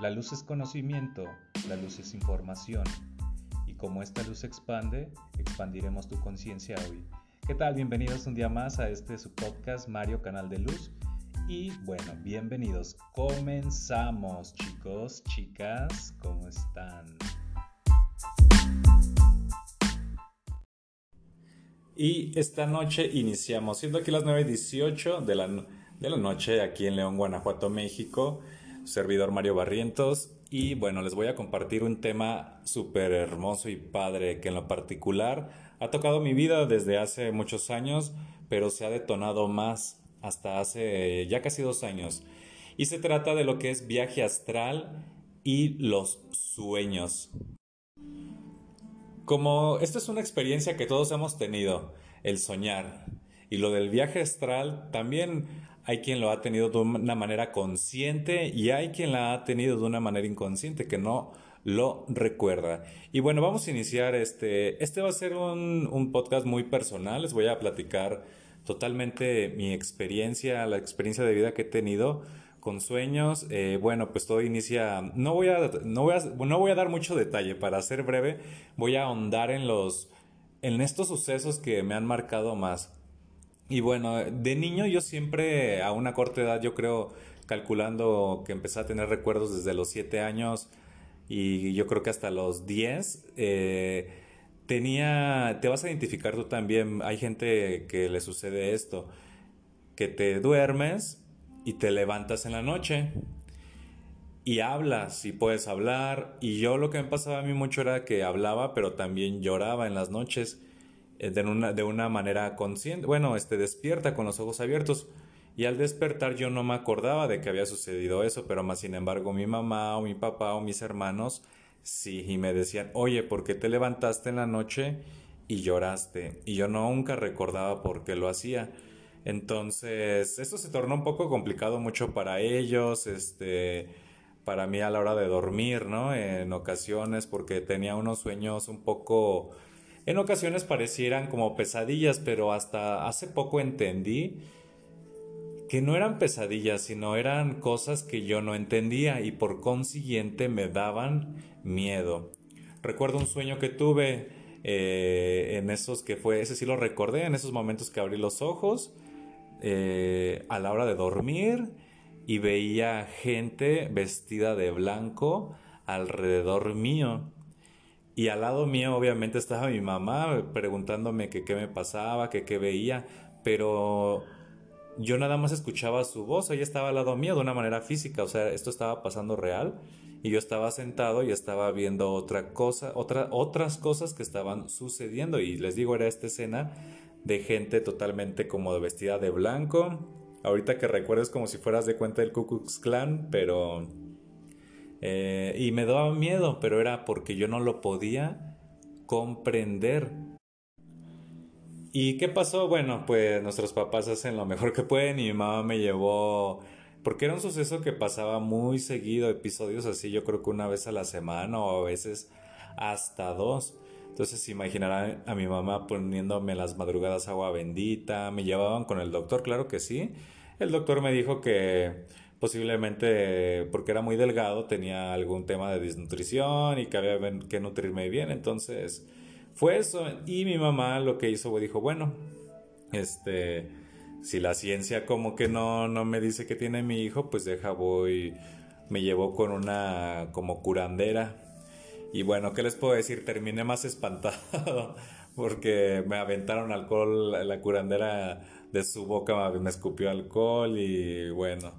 La luz es conocimiento, la luz es información. Y como esta luz expande, expandiremos tu conciencia hoy. ¿Qué tal? Bienvenidos un día más a este su podcast Mario Canal de Luz. Y bueno, bienvenidos. Comenzamos, chicos, chicas, ¿cómo están? Y esta noche iniciamos, siendo aquí las 9.18 de la, de la noche, aquí en León, Guanajuato, México, servidor Mario Barrientos. Y bueno, les voy a compartir un tema súper hermoso y padre que en lo particular ha tocado mi vida desde hace muchos años, pero se ha detonado más hasta hace ya casi dos años. Y se trata de lo que es viaje astral y los sueños. Como esta es una experiencia que todos hemos tenido, el soñar, y lo del viaje astral también hay quien lo ha tenido de una manera consciente y hay quien la ha tenido de una manera inconsciente que no lo recuerda. Y bueno, vamos a iniciar este. Este va a ser un, un podcast muy personal. Les voy a platicar totalmente mi experiencia, la experiencia de vida que he tenido con sueños. Eh, bueno, pues todo inicia. No voy, a, no, voy a, no voy a dar mucho detalle, para ser breve, voy a ahondar en los. en estos sucesos que me han marcado más. Y bueno, de niño yo siempre, a una corta edad, yo creo, calculando que empecé a tener recuerdos desde los 7 años y yo creo que hasta los 10, eh, tenía, te vas a identificar tú también, hay gente que le sucede esto, que te duermes y te levantas en la noche y hablas y puedes hablar. Y yo lo que me pasaba a mí mucho era que hablaba, pero también lloraba en las noches de una, de una manera consciente, bueno, este, despierta con los ojos abiertos. Y al despertar yo no me acordaba de que había sucedido eso, pero más sin embargo mi mamá o mi papá o mis hermanos sí, y me decían, oye, ¿por qué te levantaste en la noche y lloraste? Y yo nunca recordaba por qué lo hacía. Entonces, eso se tornó un poco complicado mucho para ellos, este, para mí a la hora de dormir, ¿no? En ocasiones, porque tenía unos sueños un poco, en ocasiones parecieran como pesadillas, pero hasta hace poco entendí que no eran pesadillas, sino eran cosas que yo no entendía y por consiguiente me daban miedo. Recuerdo un sueño que tuve eh, en esos que fue, ese sí lo recordé, en esos momentos que abrí los ojos eh, a la hora de dormir y veía gente vestida de blanco alrededor mío. Y al lado mío obviamente estaba mi mamá preguntándome qué me pasaba, qué veía, pero yo nada más escuchaba su voz, ella estaba al lado mío de una manera física, o sea, esto estaba pasando real y yo estaba sentado y estaba viendo otra cosa, otra, otras cosas que estaban sucediendo y les digo, era esta escena de gente totalmente como vestida de blanco. Ahorita que recuerdes como si fueras de cuenta del Ku Klux Klan, pero... Eh, y me daba miedo, pero era porque yo no lo podía comprender. ¿Y qué pasó? Bueno, pues nuestros papás hacen lo mejor que pueden y mi mamá me llevó... Porque era un suceso que pasaba muy seguido, episodios así, yo creo que una vez a la semana o a veces hasta dos. Entonces imaginarán a mi mamá poniéndome las madrugadas agua bendita, me llevaban con el doctor, claro que sí. El doctor me dijo que posiblemente porque era muy delgado tenía algún tema de desnutrición y que había que nutrirme bien, entonces fue eso. Y mi mamá lo que hizo dijo, bueno, este si la ciencia como que no no me dice que tiene mi hijo, pues deja voy me llevó con una como curandera y bueno, ¿qué les puedo decir? Terminé más espantado porque me aventaron alcohol, la curandera de su boca me escupió alcohol y bueno,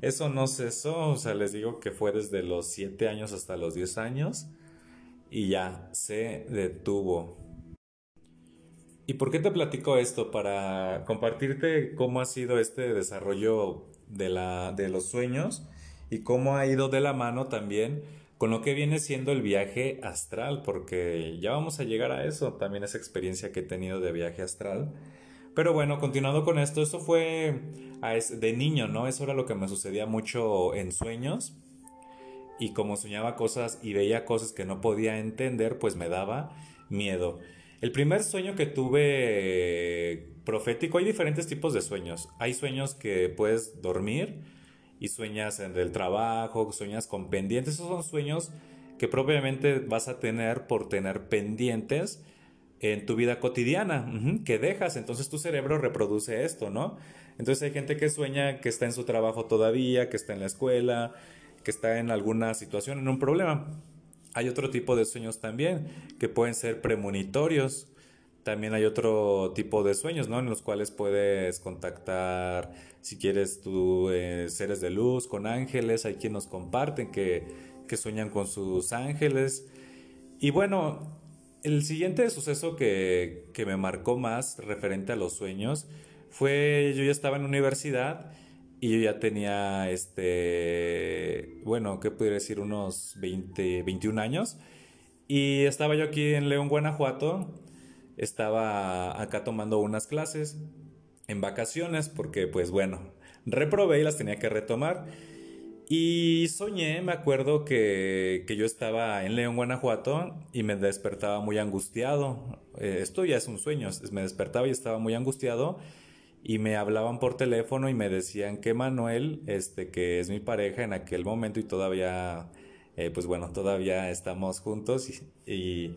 eso no cesó, o sea, les digo que fue desde los 7 años hasta los 10 años y ya se detuvo. ¿Y por qué te platico esto? Para compartirte cómo ha sido este desarrollo de, la, de los sueños y cómo ha ido de la mano también con lo que viene siendo el viaje astral, porque ya vamos a llegar a eso, también esa experiencia que he tenido de viaje astral. Pero bueno, continuando con esto, eso fue de niño, ¿no? Eso era lo que me sucedía mucho en sueños. Y como soñaba cosas y veía cosas que no podía entender, pues me daba miedo. El primer sueño que tuve profético, hay diferentes tipos de sueños. Hay sueños que puedes dormir y sueñas en el trabajo, sueñas con pendientes, esos son sueños que propiamente vas a tener por tener pendientes en tu vida cotidiana, que dejas, entonces tu cerebro reproduce esto, ¿no? Entonces hay gente que sueña que está en su trabajo todavía, que está en la escuela, que está en alguna situación, en un problema. Hay otro tipo de sueños también, que pueden ser premonitorios. También hay otro tipo de sueños, ¿no? En los cuales puedes contactar, si quieres, tú, eh, seres de luz, con ángeles. Hay quienes nos comparten que, que sueñan con sus ángeles. Y bueno, el siguiente suceso que, que me marcó más referente a los sueños fue, yo ya estaba en universidad y yo ya tenía, este, bueno, ¿qué pudiera decir? Unos 20, 21 años. Y estaba yo aquí en León, Guanajuato. Estaba acá tomando unas clases en vacaciones porque, pues bueno, reprobé y las tenía que retomar. Y soñé, me acuerdo que, que yo estaba en León, Guanajuato y me despertaba muy angustiado. Eh, esto ya es un sueño, me despertaba y estaba muy angustiado y me hablaban por teléfono y me decían que Manuel, este, que es mi pareja en aquel momento y todavía, eh, pues bueno, todavía estamos juntos y,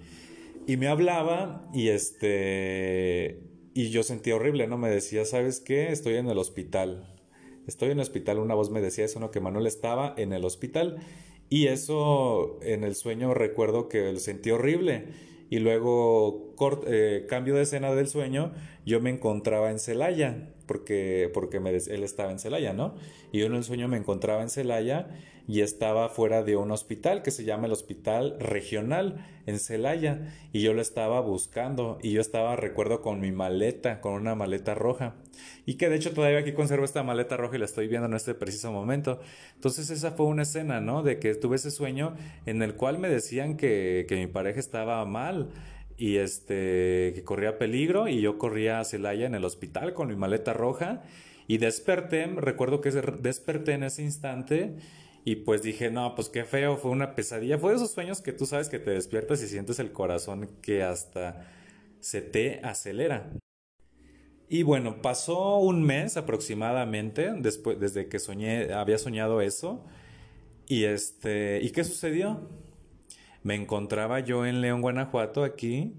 y, me hablaba y este, y yo sentía horrible, ¿no? Me decía, ¿sabes qué? Estoy en el hospital. Estoy en el hospital, una voz me decía eso, ¿no? Que Manuel estaba en el hospital. Y eso en el sueño recuerdo que sentí horrible y luego eh, cambio de escena del sueño, yo me encontraba en Celaya, porque, porque él estaba en Celaya, ¿no? Y yo en el sueño me encontraba en Celaya y estaba fuera de un hospital que se llama el Hospital Regional en Celaya y yo lo estaba buscando y yo estaba, recuerdo, con mi maleta, con una maleta roja y que de hecho todavía aquí conservo esta maleta roja y la estoy viendo en este preciso momento. Entonces esa fue una escena, ¿no? De que tuve ese sueño en el cual me decían que, que mi pareja estaba mal y este que corría peligro y yo corría a Celaya en el hospital con mi maleta roja y desperté, recuerdo que desperté en ese instante y pues dije, no, pues qué feo, fue una pesadilla. Fue de esos sueños que tú sabes que te despiertas y sientes el corazón que hasta se te acelera. Y bueno, pasó un mes aproximadamente después, desde que soñé, había soñado eso. Y este, ¿y qué sucedió? Me encontraba yo en León, Guanajuato, aquí,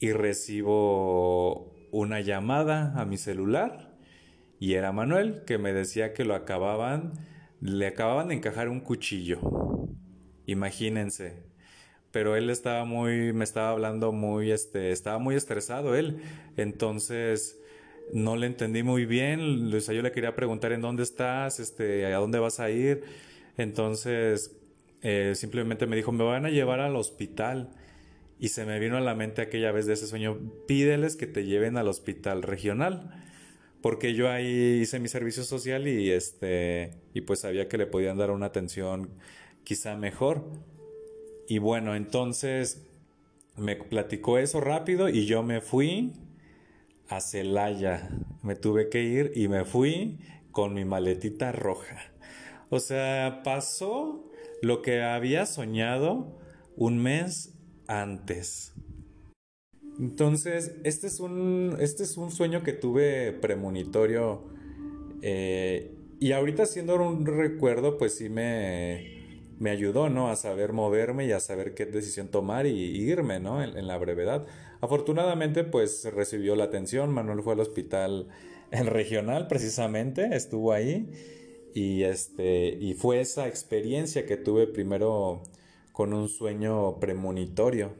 y recibo una llamada a mi celular. Y era Manuel, que me decía que lo acababan le acababan de encajar un cuchillo. Imagínense. Pero él estaba muy, me estaba hablando muy, este, estaba muy estresado él. Entonces, no le entendí muy bien. O yo le quería preguntar en dónde estás, este, a dónde vas a ir. Entonces, eh, simplemente me dijo, me van a llevar al hospital. Y se me vino a la mente aquella vez de ese sueño, pídeles que te lleven al hospital regional porque yo ahí hice mi servicio social y este y pues sabía que le podían dar una atención quizá mejor. Y bueno, entonces me platicó eso rápido y yo me fui a Celaya. Me tuve que ir y me fui con mi maletita roja. O sea, pasó lo que había soñado un mes antes. Entonces, este es un, este es un sueño que tuve premonitorio eh, y ahorita haciendo un recuerdo, pues sí me, me ayudó, ¿no? A saber moverme y a saber qué decisión tomar y, irme, ¿no? En, la brevedad. Afortunadamente, pues recibió la atención. Manuel fue al hospital regional, precisamente, estuvo ahí. Y, este, y fue esa experiencia que tuve primero con un sueño premonitorio.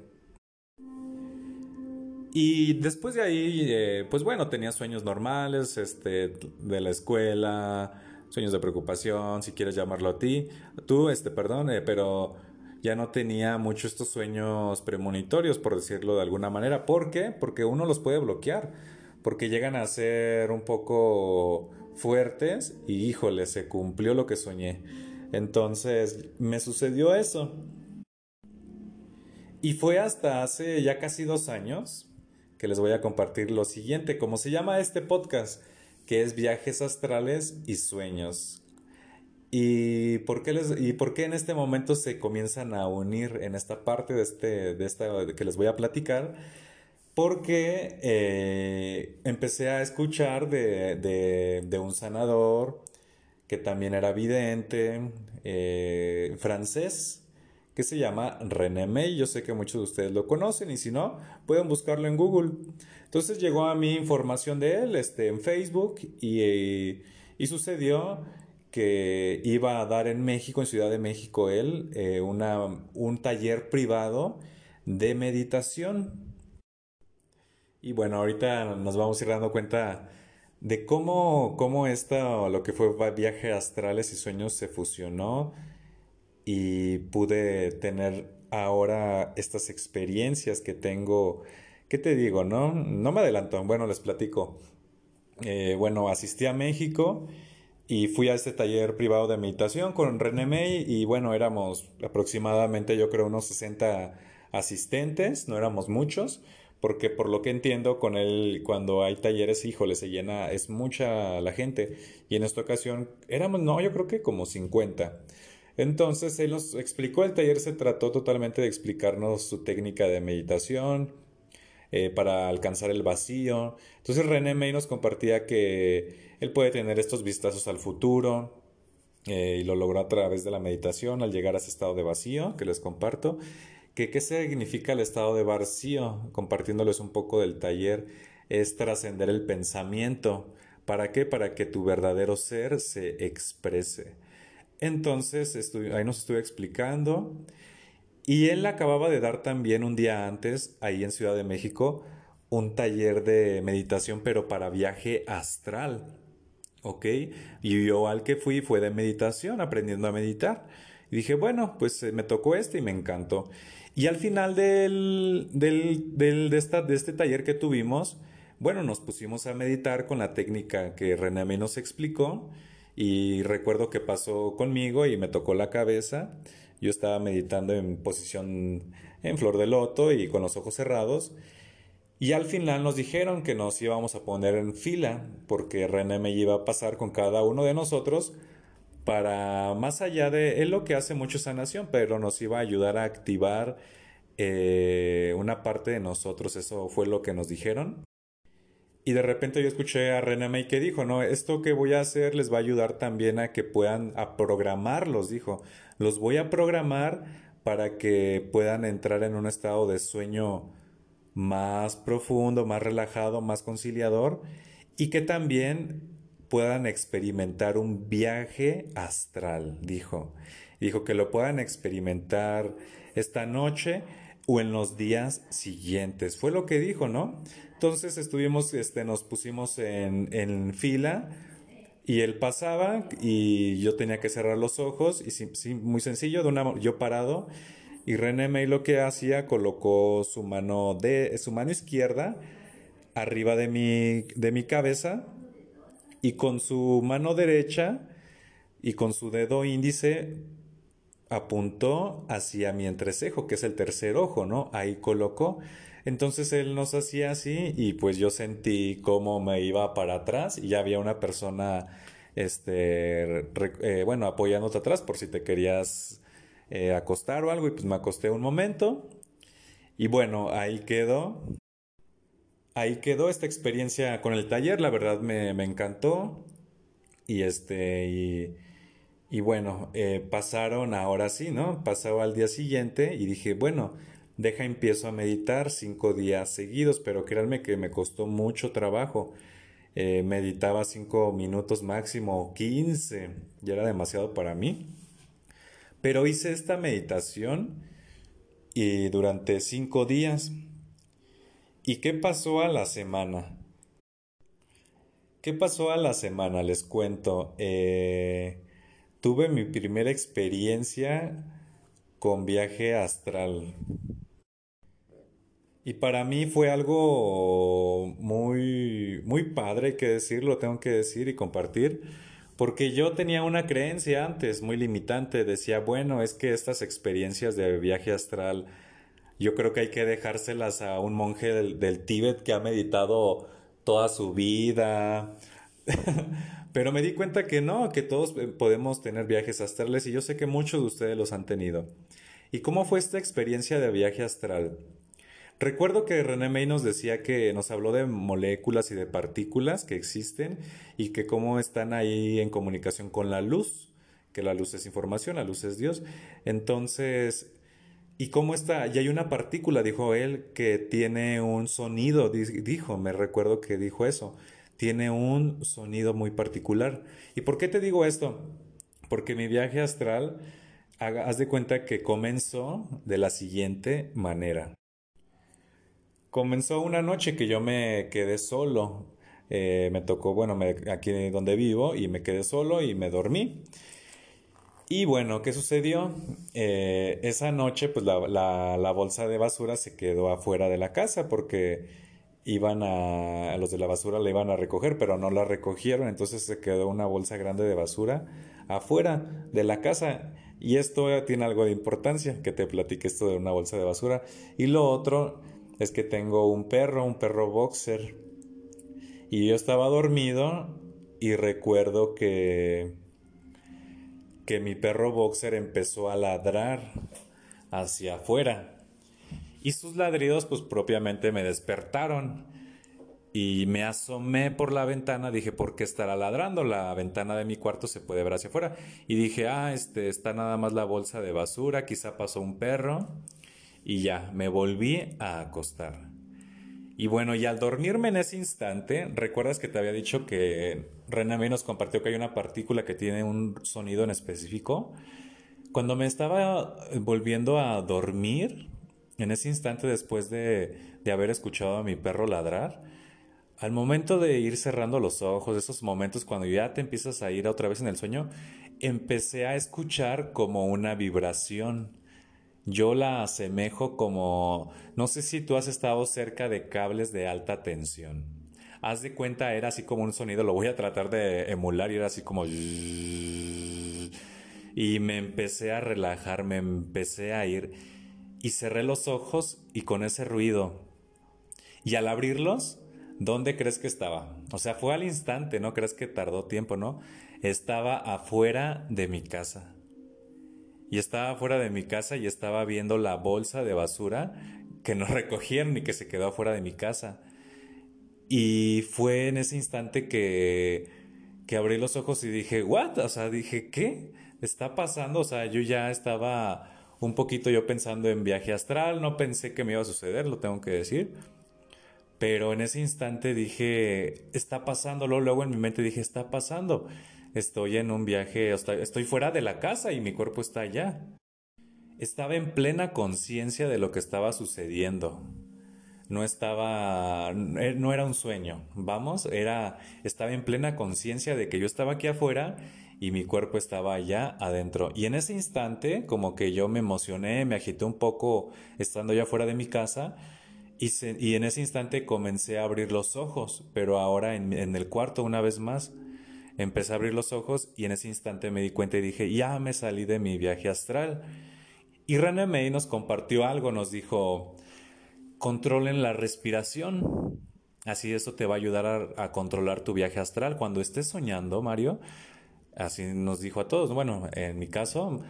Y después de ahí, eh, pues bueno, tenía sueños normales, este, de la escuela, sueños de preocupación, si quieres llamarlo a ti, tú, este, perdón, eh, pero ya no tenía mucho estos sueños premonitorios, por decirlo de alguna manera. ¿Por qué? Porque uno los puede bloquear, porque llegan a ser un poco fuertes y híjole, se cumplió lo que soñé. Entonces, me sucedió eso. Y fue hasta hace ya casi dos años que les voy a compartir lo siguiente, como se llama este podcast, que es Viajes Astrales y Sueños. ¿Y por qué, les, y por qué en este momento se comienzan a unir en esta parte de, este, de esta que les voy a platicar? Porque eh, empecé a escuchar de, de, un sanador que también era vidente, eh, francés, que se llama René May. Yo sé que muchos de ustedes lo conocen y si no, pueden buscarlo en Google. Entonces llegó a mí información de él este, en Facebook y, y sucedió que iba a dar en México, en Ciudad de México, él, eh, una, un taller privado de meditación. Y bueno, ahorita nos vamos a ir dando cuenta de cómo, cómo lo que fue viaje astrales y sueños se fusionó y pude tener ahora estas experiencias que tengo. ¿Qué te digo? No, no me adelanto. Bueno, les platico. Eh, bueno, asistí a México y fui a este taller privado de meditación con René May y bueno, éramos aproximadamente yo creo unos 60 asistentes, no éramos muchos, porque por lo que entiendo con él cuando hay talleres, híjole, se llena, es mucha la gente y en esta ocasión éramos, no, yo creo que como 50. Entonces él nos explicó, el taller se trató totalmente de explicarnos su técnica de meditación, eh, para alcanzar el vacío. Entonces René May nos compartía que él puede tener estos vistazos al futuro eh, y lo logró a través de la meditación al llegar a ese estado de vacío que les comparto. Que, ¿Qué significa el estado de vacío? Compartiéndoles un poco del taller, es trascender el pensamiento. ¿Para qué? Para que tu verdadero ser se exprese. Entonces, ahí nos estuve explicando y él acababa de dar también un día antes, ahí en Ciudad de México, un taller de meditación, pero para viaje astral. ¿Ok? Y yo al que fui fue de meditación, aprendiendo a meditar. Y dije, bueno, pues eh, me tocó este y me encantó. Y al final del, del, de, esta, de, este taller que tuvimos, bueno, nos pusimos a meditar con la técnica que René nos explicó. Y recuerdo que pasó conmigo y me tocó la cabeza. Yo estaba meditando en posición en flor de loto y con los ojos cerrados. Y al final nos dijeron que nos íbamos a poner en fila porque René me iba a pasar con cada uno de nosotros para más allá de él lo que hace mucho sanación, pero nos iba a ayudar a activar eh, una parte de nosotros. Eso fue lo que nos dijeron. Y de repente yo escuché a René May que dijo, no, esto que voy a hacer les va a ayudar también a que puedan a programarlos, dijo, los voy a programar para que puedan entrar en un estado de sueño más profundo, más relajado, más conciliador y que también puedan experimentar un viaje astral, dijo. Dijo que lo puedan experimentar esta noche o en los días siguientes. Fue lo que dijo, ¿no? Entonces estuvimos, este, nos pusimos en, en fila y él pasaba y yo tenía que cerrar los ojos y sí, muy sencillo, de una, yo parado y René May lo que hacía colocó su mano de su mano izquierda arriba de mi, de mi cabeza y con su mano derecha y con su dedo índice apuntó hacia mi entrecejo, que es el tercer ojo, ¿no? Ahí colocó. Entonces él nos hacía así y pues yo sentí cómo me iba para atrás y ya había una persona, este, eh, bueno, apoyándote atrás por si te querías eh, acostar o algo y pues me acosté un momento y bueno, ahí quedó. Ahí quedó esta experiencia con el taller, la verdad me, encantó y este, y, bueno, eh, pasaron ahora sí, ¿no? Pasó al día siguiente y dije, bueno, deja empiezo a meditar cinco días seguidos, pero créanme que me costó mucho trabajo. Eh, meditaba cinco minutos máximo, quince, ya era demasiado para mí. Pero hice esta meditación y durante cinco días. ¿Y qué pasó a la semana? ¿Qué pasó a la semana? Les cuento. Eh, tuve mi primera experiencia con viaje astral. Y para mí fue algo muy, muy padre, que decirlo, tengo que decir y compartir, porque yo tenía una creencia antes muy limitante, decía, bueno, es que estas experiencias de viaje astral, yo creo que hay que dejárselas a un monje del, del Tíbet que ha meditado toda su vida. Pero me di cuenta que no, que todos eh, podemos tener viajes astrales y yo sé que muchos de ustedes los han tenido. ¿Y cómo fue esta experiencia de viaje astral? Recuerdo que René May nos decía que nos habló de moléculas y de partículas que existen y que cómo están ahí en comunicación con la luz, que la luz es información, la luz es Dios. Entonces, ¿y cómo está? Y hay una partícula, dijo él, que tiene un sonido, dijo, me recuerdo que dijo eso, tiene un sonido muy particular. ¿Y por qué te digo esto? Porque mi viaje astral, haz de cuenta que comenzó de la siguiente manera. Comenzó una noche que yo me quedé solo. Eh, me tocó, bueno, aquí donde vivo y me quedé solo y me dormí. Y bueno, ¿qué sucedió? Eh, esa noche, pues la, bolsa de basura se quedó afuera de la casa porque iban a, los de la basura la iban a recoger, pero no la recogieron, entonces se quedó una bolsa grande de basura afuera de la casa. Y esto tiene algo de importancia, que te platique esto de una bolsa de basura. Y lo otro es que tengo un perro, un perro boxer. Y yo estaba dormido y recuerdo que que mi perro boxer empezó a ladrar hacia afuera. Y sus ladridos pues propiamente me despertaron. Y me asomé por la ventana, dije, ¿por qué estará ladrando? La ventana de mi cuarto se puede ver hacia afuera. Y dije, ah, este, está nada más la bolsa de basura, quizá pasó un perro y ya, me volví a acostar. Y bueno, y al dormirme en ese instante, ¿recuerdas que te había dicho que René May nos compartió que hay una partícula que tiene un sonido en específico? Cuando me estaba volviendo a dormir, en ese instante después de, de haber escuchado a mi perro ladrar, al momento de ir cerrando los ojos, esos momentos cuando ya te empiezas a ir otra vez en el sueño, empecé a escuchar como una vibración yo la asemejo como, no sé si tú has estado cerca de cables de alta tensión. Haz de cuenta, era así como un sonido, lo voy a tratar de emular y era así como... Y me empecé a relajar, me empecé a ir y cerré los ojos y con ese ruido. Y al abrirlos, ¿dónde crees que estaba? O sea, fue al instante, no crees que tardó tiempo, ¿no? Estaba afuera de mi casa y estaba fuera de mi casa y estaba viendo la bolsa de basura que no recogieron y que se quedó afuera de mi casa. Y fue en ese instante que, que abrí los ojos y dije, ¿what? O sea, dije, ¿qué? ¿Está pasando? O sea, yo ya estaba un poquito yo pensando en viaje astral, no pensé que me iba a suceder, lo tengo que decir. Pero en ese instante dije, está pasando, luego en mi mente dije, está pasando estoy en un viaje, estoy fuera de la casa y mi cuerpo está allá. Estaba en plena conciencia de lo que estaba sucediendo. No estaba, eh, no era un sueño, vamos, era, estaba en plena conciencia de que yo estaba aquí afuera y mi cuerpo estaba allá adentro. Y en ese instante, como que yo me emocioné, me agité un poco estando ya fuera de mi casa, y, y, en ese instante comencé a abrir los ojos, pero ahora en, el cuarto una vez más. Empecé a abrir los ojos y en ese instante me di cuenta y dije, ya me salí de mi viaje astral. Y René May nos compartió algo, nos dijo, controlen la respiración. Así eso te va a ayudar a, a, controlar tu viaje astral. Cuando estés soñando, Mario, así nos dijo a todos, bueno, en mi caso,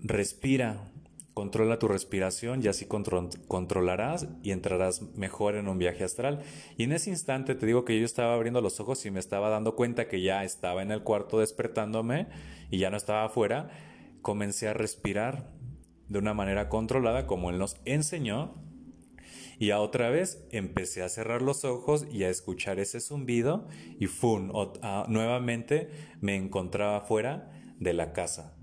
respira, Controla tu respiración y así controlarás y entrarás mejor en un viaje astral. Y en ese instante te digo que yo estaba abriendo los ojos y me estaba dando cuenta que ya estaba en el cuarto despertándome y ya no estaba afuera. Comencé a respirar de una manera controlada como él nos enseñó. Y a otra vez empecé a cerrar los ojos y a escuchar ese zumbido y ¡fum! nuevamente me encontraba afuera de la casa.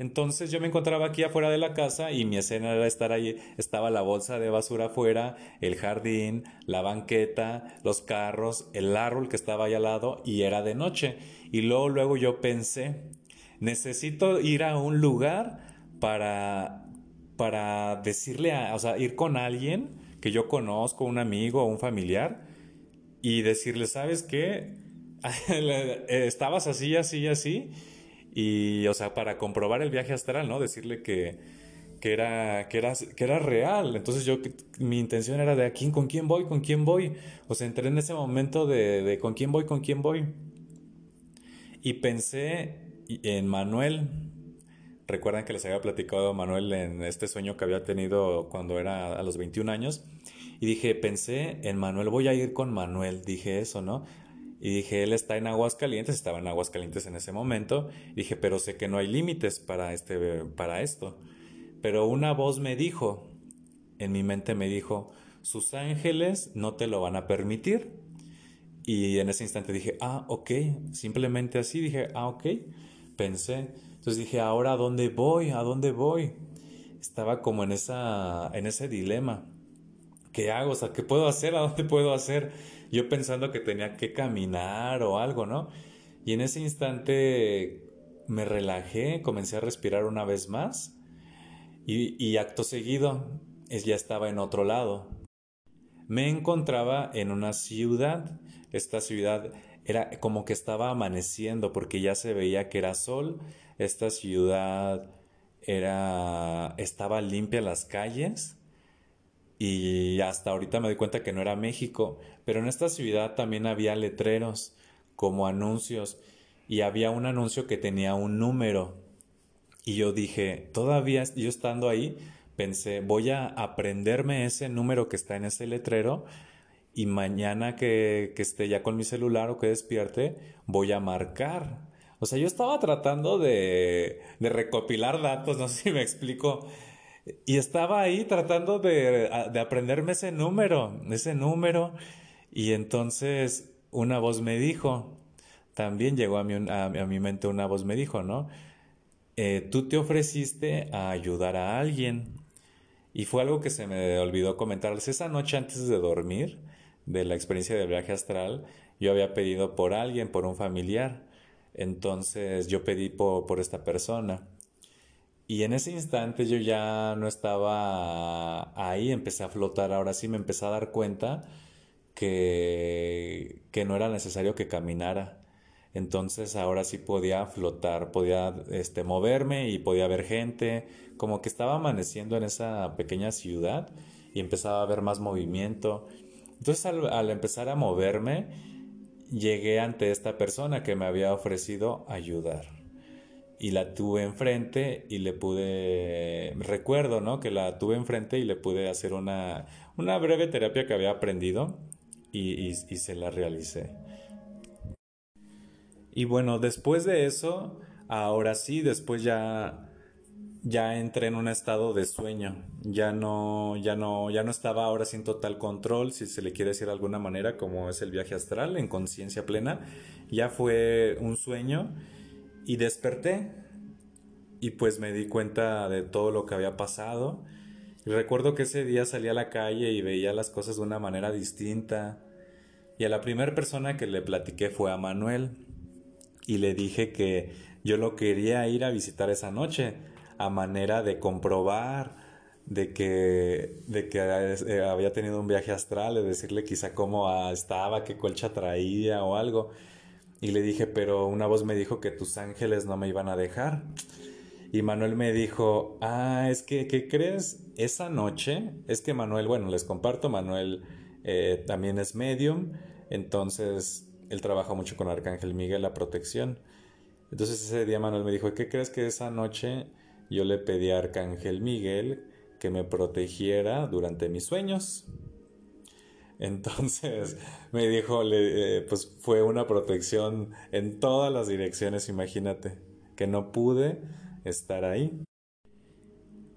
Entonces yo me encontraba aquí afuera de la casa y mi escena era estar ahí, estaba la bolsa de basura afuera, el jardín, la banqueta, los carros, el árbol que estaba ahí al lado y era de noche. Y luego, luego yo pensé, necesito ir a un lugar para, para decirle, a, o sea, ir con alguien que yo conozco, un amigo o un familiar y decirle, ¿sabes qué? Estabas así, así, así y, o sea, para comprobar el viaje astral, ¿no? Decirle que, que, era, que, era, que era real. Entonces yo, mi intención era de aquí, ¿con quién voy? ¿Con quién voy? O sea, entré en ese momento de, de ¿con quién voy? ¿Con quién voy? Y pensé en Manuel. Recuerdan que les había platicado a Manuel en este sueño que había tenido cuando era a los 21 años. Y dije, pensé en Manuel, voy a ir con Manuel. Dije eso, ¿no? Y dije, él está en Aguascalientes, estaba en Aguascalientes en ese momento. dije, pero sé que no hay límites para, este, para esto. Pero una voz me dijo, en mi mente me dijo, sus ángeles no te lo van a permitir. Y en ese instante dije, ah, ok, simplemente así dije, ah, ok, pensé. Entonces dije, ahora a dónde voy, a dónde voy. Estaba como en, esa, en ese dilema. ¿Qué hago? O sea, ¿qué puedo hacer? ¿A dónde puedo hacer? Yo pensando que tenía que caminar o algo, ¿no? Y en ese instante me relajé, comencé a respirar una vez más y, y acto seguido ya estaba en otro lado. Me encontraba en una ciudad. Esta ciudad era como que estaba amaneciendo porque ya se veía que era sol. Esta ciudad era estaba limpia las calles y hasta ahorita me doy cuenta que no era México, pero en esta ciudad también había letreros como anuncios y había un anuncio que tenía un número y yo dije, todavía yo estando ahí pensé, voy a aprenderme ese número que está en ese letrero y mañana que, que esté ya con mi celular o que despierte, voy a marcar. O sea, yo estaba tratando de, de recopilar datos, no sé si me explico y estaba ahí tratando de, aprenderme ese número, ese número. Y entonces una voz me dijo, también llegó a mi, a, mi mente una voz me dijo, ¿no? Eh, tú te ofreciste a ayudar a alguien. Y fue algo que se me olvidó comentarles. Esa noche antes de dormir, de la experiencia de viaje astral, yo había pedido por alguien, por un familiar. Entonces yo pedí por esta persona. Y en ese instante yo ya no estaba ahí, empecé a flotar, ahora sí me empecé a dar cuenta que, que no era necesario que caminara. Entonces ahora sí podía flotar, podía este, moverme y podía ver gente, como que estaba amaneciendo en esa pequeña ciudad y empezaba a ver más movimiento. Entonces al, al empezar a moverme, llegué ante esta persona que me había ofrecido ayudar y la tuve enfrente y le pude, recuerdo, ¿no? Que la tuve enfrente y le pude hacer una, una breve terapia que había aprendido y, y, se la realicé. Y bueno, después de eso, ahora sí, después ya ya entré en un estado de sueño. Ya no, ya no, ya no estaba ahora sin total control, si se le quiere decir de alguna manera, como es el viaje astral, en conciencia plena. Ya fue un sueño y desperté y pues me di cuenta de todo lo que había pasado. Y recuerdo que ese día salí a la calle y veía las cosas de una manera distinta. Y a la primera persona que le platiqué fue a Manuel. Y le dije que yo lo quería ir a visitar esa noche, a manera de comprobar de que, de que había tenido un viaje astral, de decirle quizá cómo estaba, qué colcha traía o algo. Y le dije, pero una voz me dijo que tus ángeles no me iban a dejar. Y Manuel me dijo, ah, es que, ¿qué crees? Esa noche, es que Manuel, bueno, les comparto, Manuel eh, también es medium, entonces él trabaja mucho con Arcángel Miguel, la protección. Entonces ese día Manuel me dijo, ¿qué crees que esa noche yo le pedí a Arcángel Miguel que me protegiera durante mis sueños? Entonces me dijo, eh, pues fue una protección en todas las direcciones, imagínate, que no pude estar ahí.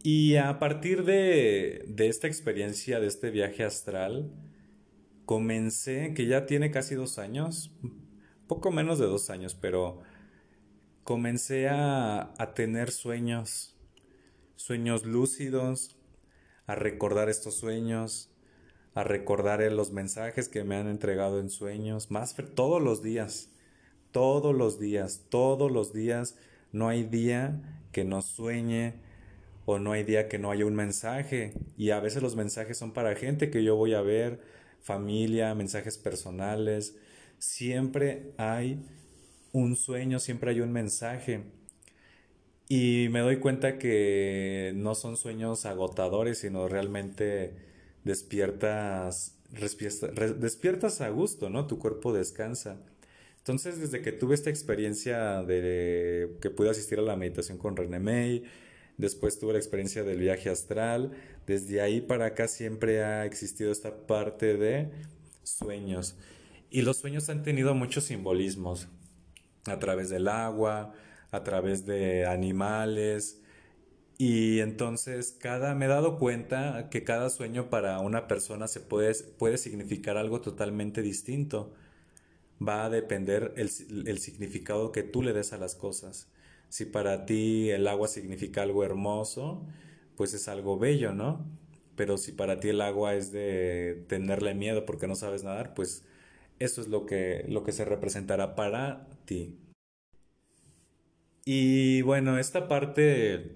Y a partir de, de esta experiencia, de este viaje astral, comencé, que ya tiene casi dos años, poco menos de dos años, pero comencé a, a tener sueños, sueños lúcidos, a recordar estos sueños, a recordar los mensajes que me han entregado en sueños, más todos los días, todos los días, todos los días, no hay día que no sueñe o no hay día que no haya un mensaje y a veces los mensajes son para gente que yo voy a ver, familia, mensajes personales, siempre hay un sueño, siempre hay un mensaje. Y me doy cuenta que no son sueños agotadores, sino realmente despiertas, despiertas a gusto, ¿no? Tu cuerpo descansa. Entonces, desde que tuve esta experiencia de que pude asistir a la meditación con René May, después tuve la experiencia del viaje astral, desde ahí para acá siempre ha existido esta parte de sueños. Y los sueños han tenido muchos simbolismos, a través del agua, a través de animales, y entonces cada, me he dado cuenta que cada sueño para una persona se puede, puede significar algo totalmente distinto va a depender el, significado que tú le des a las cosas. Si para ti el agua significa algo hermoso, pues es algo bello, ¿no? Pero si para ti el agua es de tenerle miedo porque no sabes nadar, pues eso es lo que, lo que se representará para ti. Y bueno, esta parte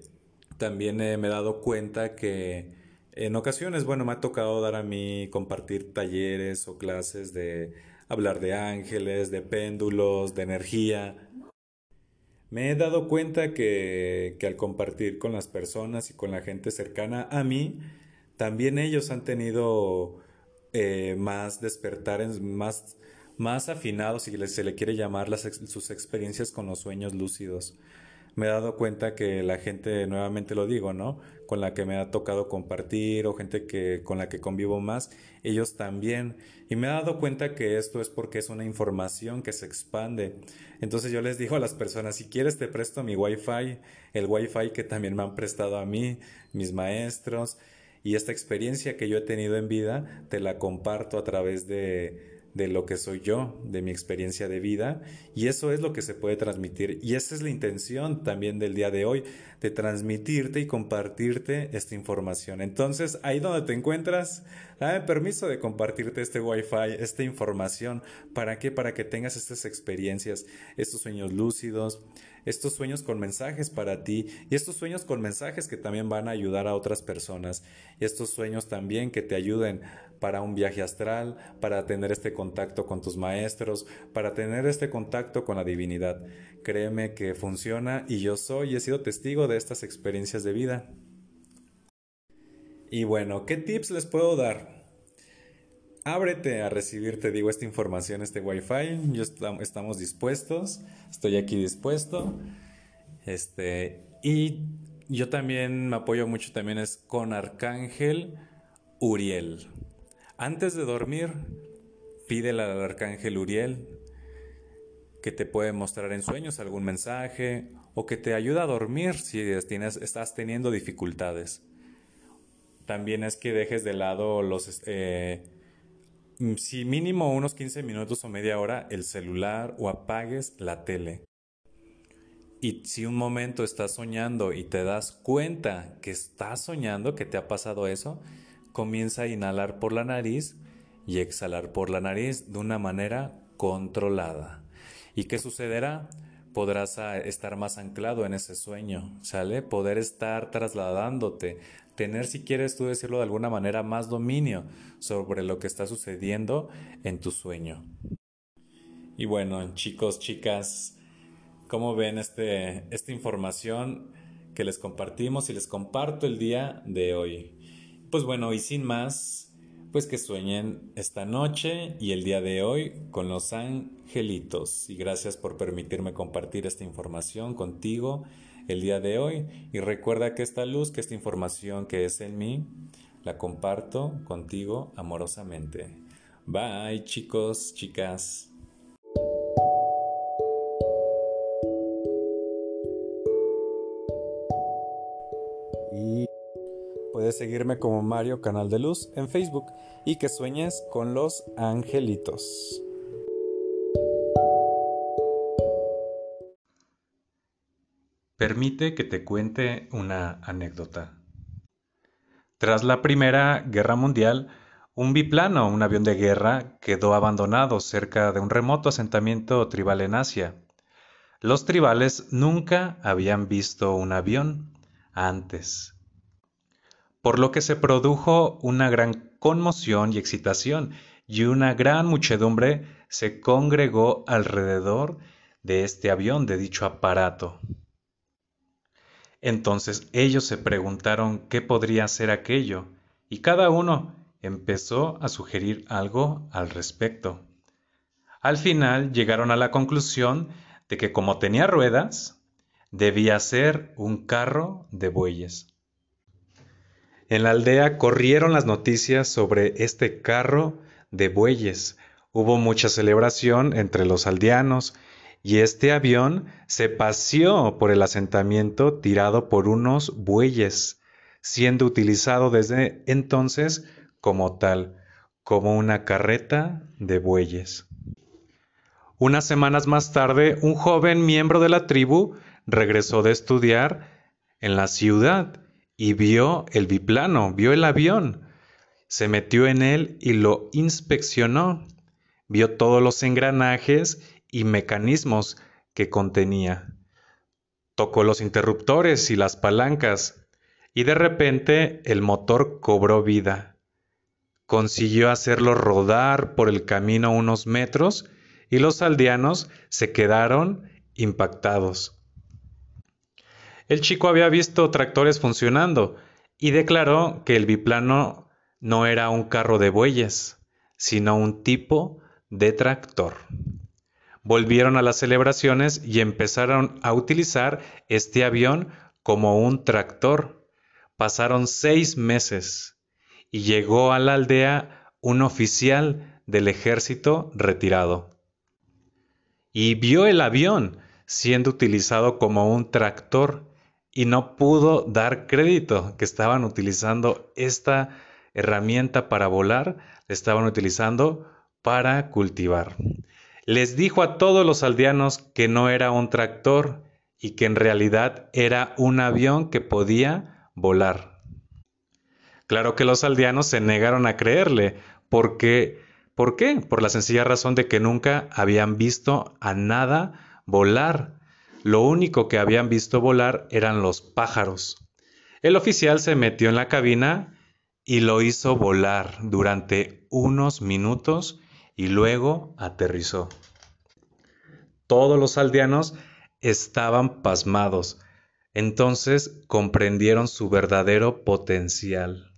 también me he dado cuenta que en ocasiones, bueno, me ha tocado dar a mí compartir talleres o clases de hablar de ángeles, de péndulos, de energía. Me he dado cuenta que, que al compartir con las personas y con la gente cercana a mí, también ellos han tenido eh, más despertares, más, más afinados, si se le quiere llamar, las, sus experiencias con los sueños lúcidos me he dado cuenta que la gente, nuevamente lo digo, ¿no? Con la que me ha tocado compartir o gente que, con la que convivo más, ellos también. Y me he dado cuenta que esto es porque es una información que se expande. Entonces yo les digo a las personas, si quieres te presto mi wifi, el wifi que también me han prestado a mí, mis maestros, y esta experiencia que yo he tenido en vida, te la comparto a través de de lo que soy yo, de mi experiencia de vida, y eso es lo que se puede transmitir. Y esa es la intención también del día de hoy, de transmitirte y compartirte esta información. Entonces, ahí donde te encuentras, dame permiso de compartirte este wifi, esta información. ¿Para qué? Para que tengas estas experiencias, estos sueños lúcidos, estos sueños con mensajes para ti y estos sueños con mensajes que también van a ayudar a otras personas y estos sueños también que te ayuden para un viaje astral, para tener este contacto con tus maestros, para tener este contacto con la divinidad. Créeme que funciona y yo soy y he sido testigo de estas experiencias de vida. Y bueno, ¿qué tips les puedo dar? ábrete a recibir, te digo, esta información, este wifi. Yo estamos dispuestos, estoy aquí dispuesto. Este, y yo también me apoyo mucho también es con Arcángel Uriel. Antes de dormir, pídele al Arcángel Uriel que te puede mostrar en sueños algún mensaje o que te ayude a dormir si tienes, estás teniendo dificultades. También es que dejes de lado los... Eh, si mínimo unos 15 minutos o media hora el celular o apagues la tele. Y si un momento estás soñando y te das cuenta que estás soñando, que te ha pasado eso, comienza a inhalar por la nariz y exhalar por la nariz de una manera controlada. ¿Y qué sucederá? Podrás ah, estar más anclado en ese sueño, ¿sale? Poder estar trasladándote tener, si quieres tú decirlo de alguna manera, más dominio sobre lo que está sucediendo en tu sueño. Y bueno, chicos, chicas, ¿cómo ven este, esta información que les compartimos y les comparto el día de hoy? Pues bueno, y sin más, pues que sueñen esta noche y el día de hoy con los angelitos. Y gracias por permitirme compartir esta información contigo el día de hoy y recuerda que esta luz, que esta información que es en mí, la comparto contigo amorosamente. Bye chicos, chicas. Puedes seguirme como Mario Canal de Luz en Facebook y que sueñes con los angelitos. Permite que te cuente una anécdota. Tras la Primera Guerra Mundial, un biplano, un avión de guerra, quedó abandonado cerca de un remoto asentamiento tribal en Asia. Los tribales nunca habían visto un avión antes, por lo que se produjo una gran conmoción y excitación, y una gran muchedumbre se congregó alrededor de este avión, de dicho aparato. Entonces ellos se preguntaron qué podría ser aquello, y cada uno empezó a sugerir algo al respecto. Al final llegaron a la conclusión de que como tenía ruedas, debía ser un carro de bueyes. En la aldea corrieron las noticias sobre este carro de bueyes. Hubo mucha celebración entre los aldeanos y este avión se paseó por el asentamiento tirado por unos bueyes, siendo utilizado desde entonces como tal, como una carreta de bueyes. Unas semanas más tarde, un joven miembro de la tribu regresó de estudiar en la ciudad y vio el biplano, vio el avión. Se metió en él y lo inspeccionó. Vio todos los engranajes y mecanismos que contenía. Tocó los interruptores y las palancas y de repente el motor cobró vida. Consiguió hacerlo rodar por el camino unos metros y los aldeanos se quedaron impactados. El chico había visto tractores funcionando y declaró que el biplano no era un carro de bueyes, sino un tipo de tractor. Volvieron a las celebraciones y empezaron a utilizar este avión como un tractor. Pasaron seis meses y llegó a la aldea un oficial del ejército retirado. Y vio el avión siendo utilizado como un tractor y no pudo dar crédito que estaban utilizando esta herramienta para volar, la estaban utilizando para cultivar. Les dijo a todos los aldeanos que no era un tractor y que en realidad era un avión que podía volar. Claro que los aldeanos se negaron a creerle, porque ¿por qué? Por la sencilla razón de que nunca habían visto a nada volar lo único que habían visto volar eran los pájaros. El oficial se metió en la cabina y lo hizo volar durante unos minutos y luego aterrizó. Todos los aldeanos estaban pasmados, entonces comprendieron su verdadero potencial.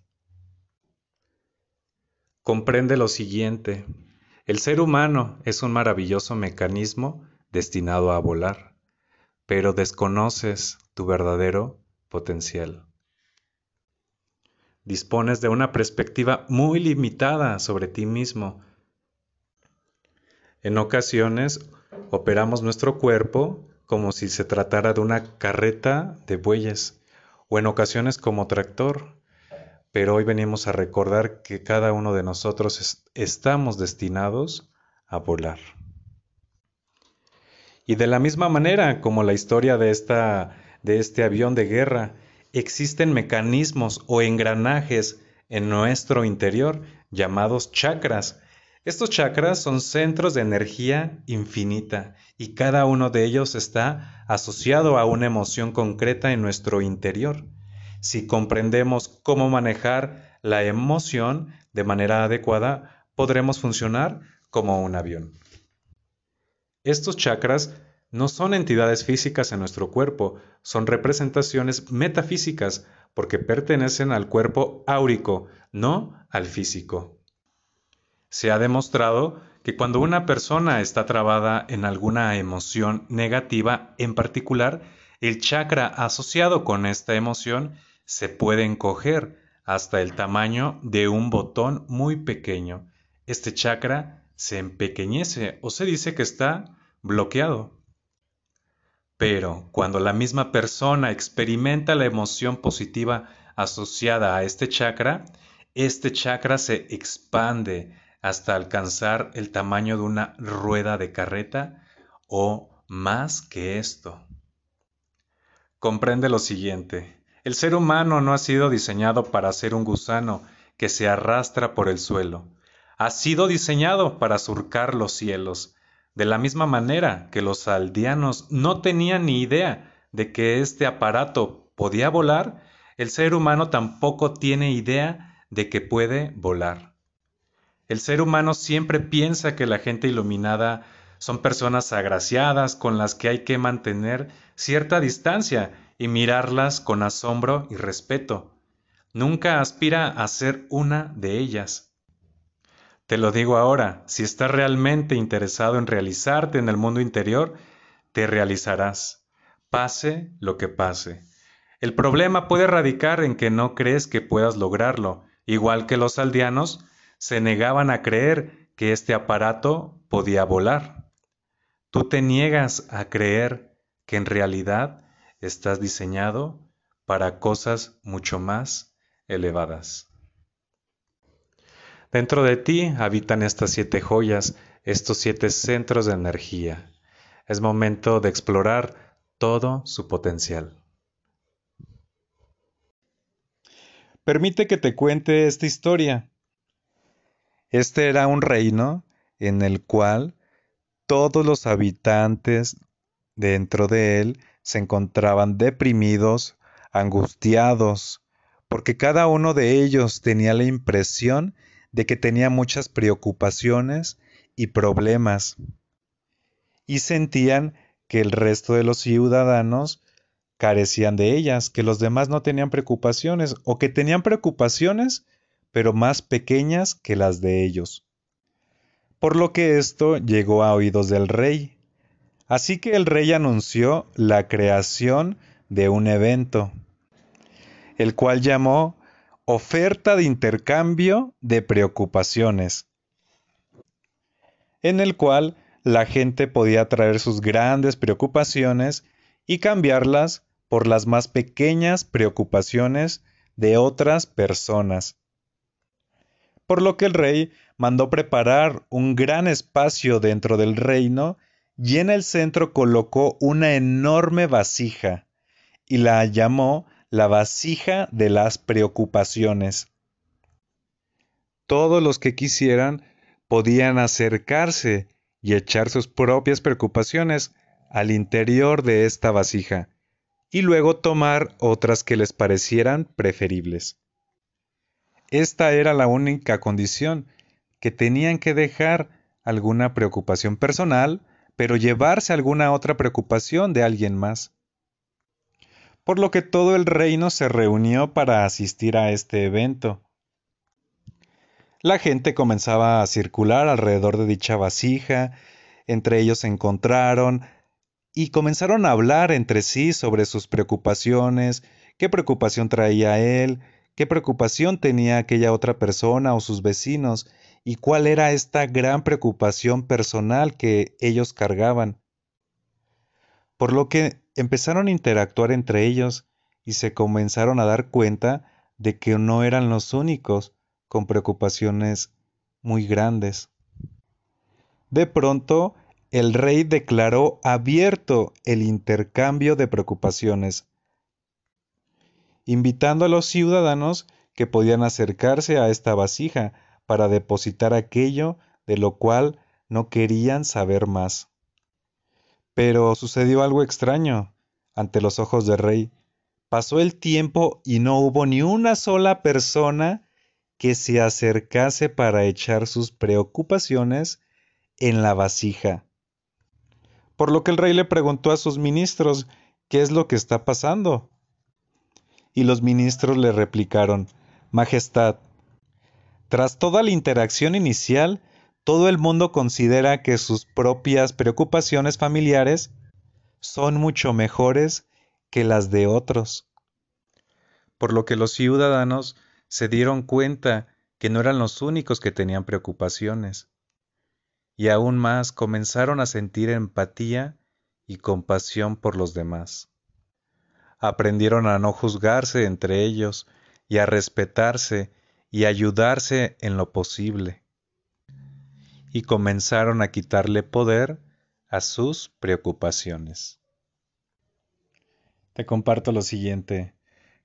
Comprende lo siguiente, el ser humano es un maravilloso mecanismo destinado a volar pero desconoces tu verdadero potencial. Dispones de una perspectiva muy limitada sobre ti mismo. En ocasiones operamos nuestro cuerpo como si se tratara de una carreta de bueyes o en ocasiones como tractor. Pero hoy venimos a recordar que cada uno de nosotros estamos destinados a volar. Y de la misma manera como la historia de, esta, de este avión de guerra, existen mecanismos o engranajes en nuestro interior llamados chakras. Estos chakras son centros de energía infinita y cada uno de ellos está asociado a una emoción concreta en nuestro interior. Si comprendemos cómo manejar la emoción de manera adecuada, podremos funcionar como un avión. Estos chakras no son entidades físicas en nuestro cuerpo, son representaciones metafísicas porque pertenecen al cuerpo áurico, no al físico. Se ha demostrado que cuando una persona está trabada en alguna emoción negativa en particular, el chakra asociado con esta emoción se puede encoger hasta el tamaño de un botón muy pequeño. Este chakra se empequeñece o se dice que está bloqueado. Pero cuando la misma persona experimenta la emoción positiva asociada a este chakra, este chakra se expande hasta alcanzar el tamaño de una rueda de carreta o más que esto. Comprende lo siguiente, el ser humano no ha sido diseñado para ser un gusano que se arrastra por el suelo ha sido diseñado para surcar los cielos, de la misma manera que los aldeanos no tenían ni idea de que este aparato podía volar, el ser humano tampoco tiene idea de que puede volar. El ser humano siempre piensa que la gente iluminada son personas agraciadas con las que hay que mantener cierta distancia y mirarlas con asombro y respeto. Nunca aspira a ser una de ellas. Te lo digo ahora, si estás realmente interesado en realizarte en el mundo interior, te realizarás, pase lo que pase. El problema puede radicar en que no crees que puedas lograrlo, igual que los aldeanos se negaban a creer que este aparato podía volar. Tú te niegas a creer que en realidad estás diseñado para cosas mucho más elevadas. Dentro de ti habitan estas siete joyas, estos siete centros de energía. Es momento de explorar todo su potencial. Permite que te cuente esta historia. Este era un reino en el cual todos los habitantes dentro de él se encontraban deprimidos, angustiados, porque cada uno de ellos tenía la impresión de que tenía muchas preocupaciones y problemas, y sentían que el resto de los ciudadanos carecían de ellas, que los demás no tenían preocupaciones, o que tenían preocupaciones, pero más pequeñas que las de ellos. Por lo que esto llegó a oídos del rey. Así que el rey anunció la creación de un evento, el cual llamó oferta de intercambio de preocupaciones, en el cual la gente podía traer sus grandes preocupaciones y cambiarlas por las más pequeñas preocupaciones de otras personas. Por lo que el rey mandó preparar un gran espacio dentro del reino y en el centro colocó una enorme vasija y la llamó la vasija de las preocupaciones. Todos los que quisieran podían acercarse y echar sus propias preocupaciones al interior de esta vasija, y luego tomar otras que les parecieran preferibles. Esta era la única condición, que tenían que dejar alguna preocupación personal, pero llevarse alguna otra preocupación de alguien más por lo que todo el reino se reunió para asistir a este evento. La gente comenzaba a circular alrededor de dicha vasija, entre ellos se encontraron y comenzaron a hablar entre sí sobre sus preocupaciones, qué preocupación traía él, qué preocupación tenía aquella otra persona o sus vecinos, y cuál era esta gran preocupación personal que ellos cargaban. Por lo que empezaron a interactuar entre ellos y se comenzaron a dar cuenta de que no eran los únicos con preocupaciones muy grandes. De pronto, el rey declaró abierto el intercambio de preocupaciones, invitando a los ciudadanos que podían acercarse a esta vasija para depositar aquello de lo cual no querían saber más. Pero sucedió algo extraño ante los ojos del rey. Pasó el tiempo y no hubo ni una sola persona que se acercase para echar sus preocupaciones en la vasija. Por lo que el rey le preguntó a sus ministros qué es lo que está pasando. Y los ministros le replicaron, Majestad, tras toda la interacción inicial, todo el mundo considera que sus propias preocupaciones familiares son mucho mejores que las de otros. Por lo que los ciudadanos se dieron cuenta que no eran los únicos que tenían preocupaciones, y aún más comenzaron a sentir empatía y compasión por los demás. Aprendieron a no juzgarse entre ellos y a respetarse y ayudarse en lo posible y comenzaron a quitarle poder a sus preocupaciones. Te comparto lo siguiente.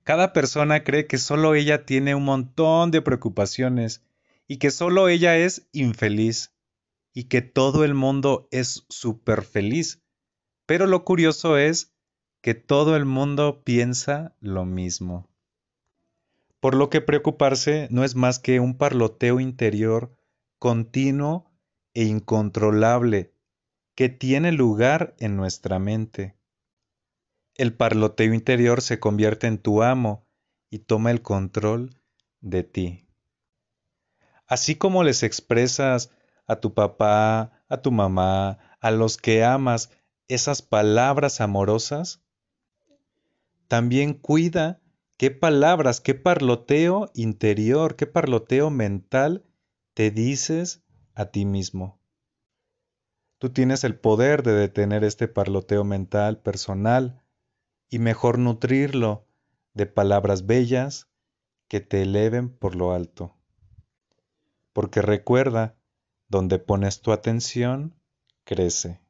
Cada persona cree que solo ella tiene un montón de preocupaciones y que solo ella es infeliz y que todo el mundo es súper feliz. Pero lo curioso es que todo el mundo piensa lo mismo. Por lo que preocuparse no es más que un parloteo interior continuo e incontrolable que tiene lugar en nuestra mente. El parloteo interior se convierte en tu amo y toma el control de ti. así como les expresas a tu papá, a tu mamá, a los que amas esas palabras amorosas, también cuida qué palabras, qué parloteo interior, qué parloteo mental te dices a ti mismo. Tú tienes el poder de detener este parloteo mental personal y mejor nutrirlo de palabras bellas que te eleven por lo alto. Porque recuerda, donde pones tu atención, crece.